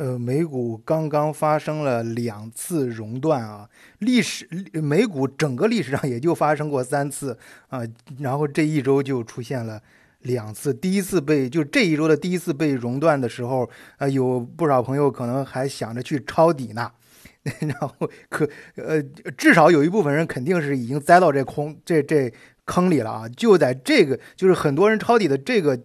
呃，美股刚刚发生了两次熔断啊，历史美股整个历史上也就发生过三次啊，然后这一周就出现了两次，第一次被就这一周的第一次被熔断的时候，啊，有不少朋友可能还想着去抄底呢，然后可呃，至少有一部分人肯定是已经栽到这空这这坑里了啊，就在这个就是很多人抄底的这个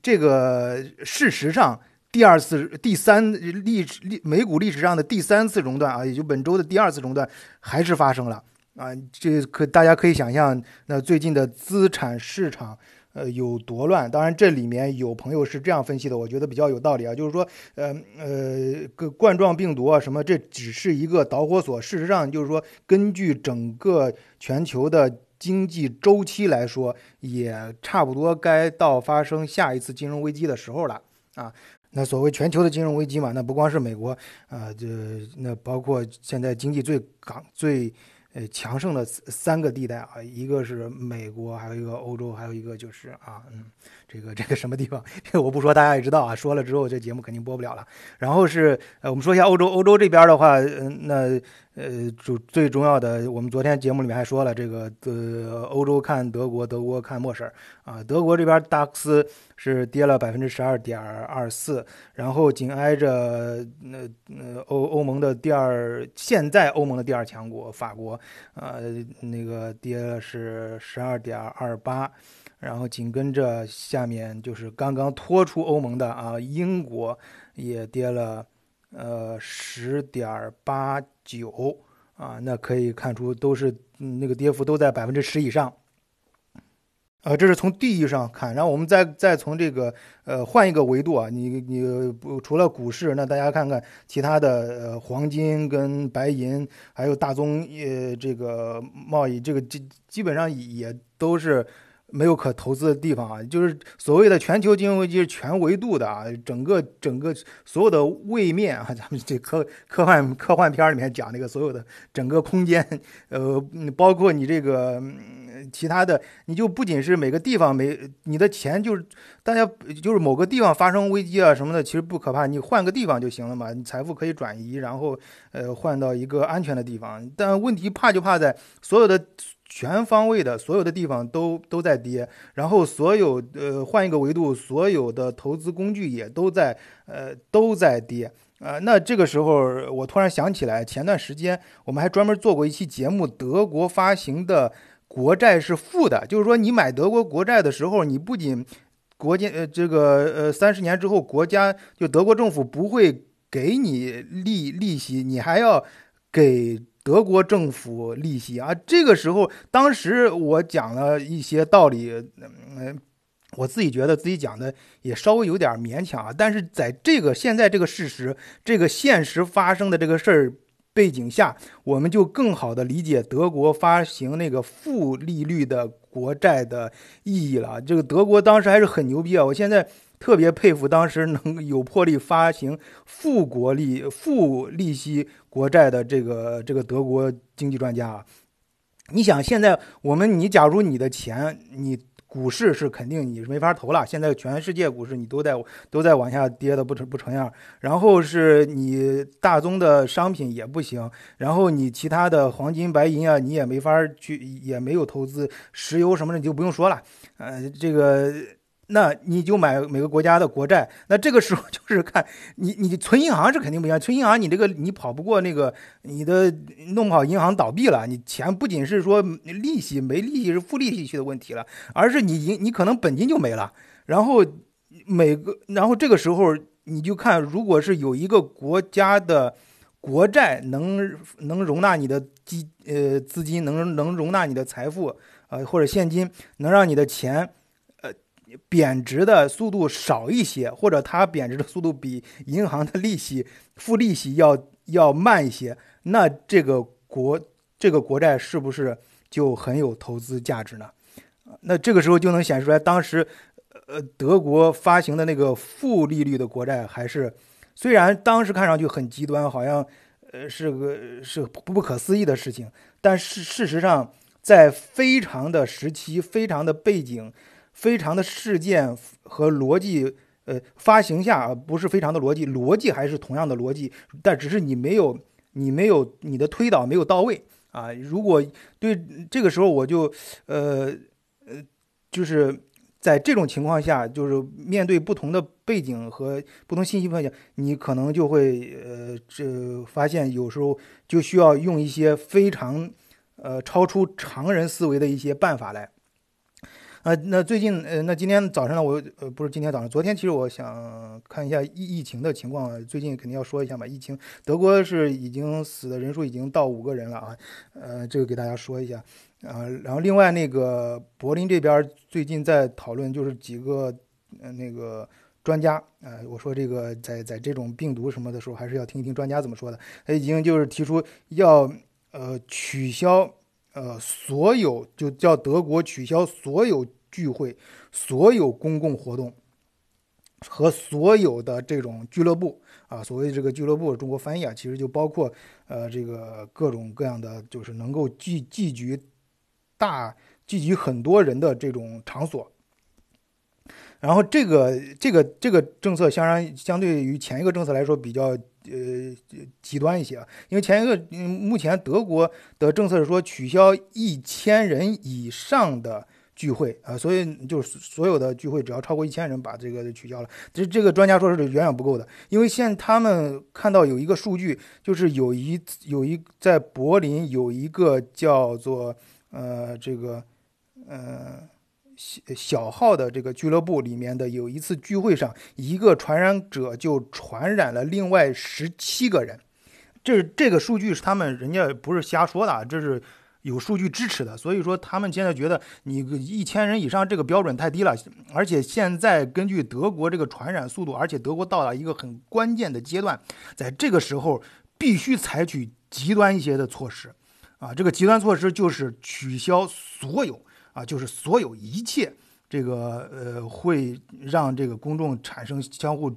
这个事实上。第二次、第三历史历美股历史上的第三次熔断啊，也就本周的第二次熔断还是发生了啊！这可大家可以想象，那最近的资产市场呃有多乱。当然，这里面有朋友是这样分析的，我觉得比较有道理啊，就是说，呃呃，冠状病毒啊什么，这只是一个导火索。事实上，就是说，根据整个全球的经济周期来说，也差不多该到发生下一次金融危机的时候了啊。那所谓全球的金融危机嘛，那不光是美国啊，这那包括现在经济最港最呃强盛的三个地带啊，一个是美国，还有一个欧洲，还有一个就是啊，嗯，这个这个什么地方，这我不说大家也知道啊，说了之后这节目肯定播不了了。然后是呃，我们说一下欧洲，欧洲这边的话，嗯，那。呃，主最重要的，我们昨天节目里面还说了，这个呃，欧洲看德国，德国看默婶啊。德国这边达克斯是跌了百分之十二点二四，然后紧挨着那呃欧欧盟的第二，现在欧盟的第二强国法国，呃，那个跌了是十二点二八，然后紧跟着下面就是刚刚脱出欧盟的啊，英国也跌了。呃，十点八九啊，那可以看出都是那个跌幅都在百分之十以上。啊，这是从地域上看，然后我们再再从这个呃换一个维度啊，你你不除了股市，那大家看看其他的呃黄金跟白银，还有大宗呃这个贸易，这个基基本上也都是。没有可投资的地方啊，就是所谓的全球金融危机是全维度的啊，整个整个所有的位面啊，咱们这科科幻科幻片里面讲那个所有的整个空间，呃，包括你这个其他的，你就不仅是每个地方没你的钱，就是大家就是某个地方发生危机啊什么的，其实不可怕，你换个地方就行了嘛，你财富可以转移，然后呃换到一个安全的地方，但问题怕就怕在所有的。全方位的，所有的地方都都在跌，然后所有呃换一个维度，所有的投资工具也都在呃都在跌啊。那这个时候我突然想起来，前段时间我们还专门做过一期节目，德国发行的国债是负的，就是说你买德国国债的时候，你不仅国家呃这个呃三十年之后国家就德国政府不会给你利利息，你还要给。德国政府利息啊，这个时候，当时我讲了一些道理，嗯，我自己觉得自己讲的也稍微有点勉强啊。但是在这个现在这个事实、这个现实发生的这个事儿背景下，我们就更好的理解德国发行那个负利率的国债的意义了。这个德国当时还是很牛逼啊！我现在。特别佩服当时能有魄力发行负国利、负利息国债的这个这个德国经济专家啊！你想，现在我们你假如你的钱，你股市是肯定你是没法投了。现在全世界股市你都在都在往下跌的不成不成样，然后是你大宗的商品也不行，然后你其他的黄金、白银啊，你也没法去，也没有投资石油什么的，你就不用说了。呃，这个。那你就买每个国家的国债，那这个时候就是看你，你存银行是肯定不行，存银行你这个你跑不过那个，你的弄不好银行倒闭了，你钱不仅是说利息没利息是负利息去的问题了，而是你银你可能本金就没了。然后每个，然后这个时候你就看，如果是有一个国家的国债能能容纳你的基呃资金，能能容纳你的财富呃或者现金，能让你的钱。贬值的速度少一些，或者它贬值的速度比银行的利息付利息要要慢一些，那这个国这个国债是不是就很有投资价值呢？那这个时候就能显示出来，当时呃德国发行的那个负利率的国债，还是虽然当时看上去很极端，好像呃是个是不不可思议的事情，但是事实上在非常的时期、非常的背景。非常的事件和逻辑呃发行下不是非常的逻辑，逻辑还是同样的逻辑，但只是你没有你没有你的推导没有到位啊。如果对这个时候我就呃呃就是在这种情况下，就是面对不同的背景和不同信息背景，你可能就会呃这发现有时候就需要用一些非常呃超出常人思维的一些办法来。啊，那最近，呃，那今天早上呢，我，呃，不是今天早上，昨天其实我想看一下疫疫情的情况，最近肯定要说一下嘛。疫情，德国是已经死的人数已经到五个人了啊，呃，这个给大家说一下，啊，然后另外那个柏林这边最近在讨论，就是几个，呃，那个专家，呃，我说这个在在这种病毒什么的时候，还是要听一听专家怎么说的。他已经就是提出要，呃，取消。呃，所有就叫德国取消所有聚会、所有公共活动和所有的这种俱乐部啊。所谓这个俱乐部，中国翻译啊，其实就包括呃这个各种各样的，就是能够聚聚集大、聚集很多人的这种场所。然后这个这个这个政策，相当相对于前一个政策来说比较。呃，极端一些啊，因为前一个，目前德国的政策是说取消一千人以上的聚会啊，所以就是所有的聚会只要超过一千人，把这个取消了。这这个专家说是远远不够的，因为现他们看到有一个数据，就是有一有一在柏林有一个叫做呃这个呃。小号的这个俱乐部里面的有一次聚会上，一个传染者就传染了另外十七个人。这这个数据是他们人家不是瞎说的，这是有数据支持的。所以说他们现在觉得你一千人以上这个标准太低了，而且现在根据德国这个传染速度，而且德国到了一个很关键的阶段，在这个时候必须采取极端一些的措施。啊，这个极端措施就是取消所有。啊，就是所有一切这个呃会让这个公众产生相互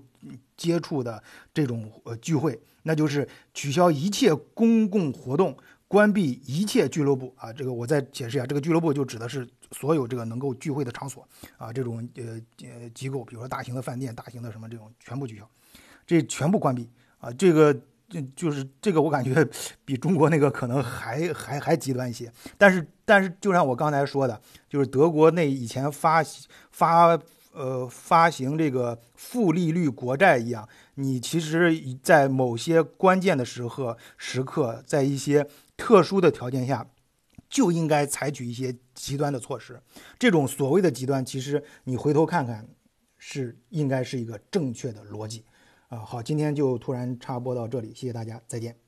接触的这种呃聚会，那就是取消一切公共活动，关闭一切俱乐部啊。这个我再解释一下，这个俱乐部就指的是所有这个能够聚会的场所啊，这种呃呃机构，比如说大型的饭店、大型的什么这种全部取消，这全部关闭啊，这个。就就是这个，我感觉比中国那个可能还还还极端一些。但是但是，就像我刚才说的，就是德国那以前发发呃发行这个负利率国债一样，你其实，在某些关键的时刻时刻，在一些特殊的条件下，就应该采取一些极端的措施。这种所谓的极端，其实你回头看看，是应该是一个正确的逻辑。啊，好，今天就突然插播到这里，谢谢大家，再见。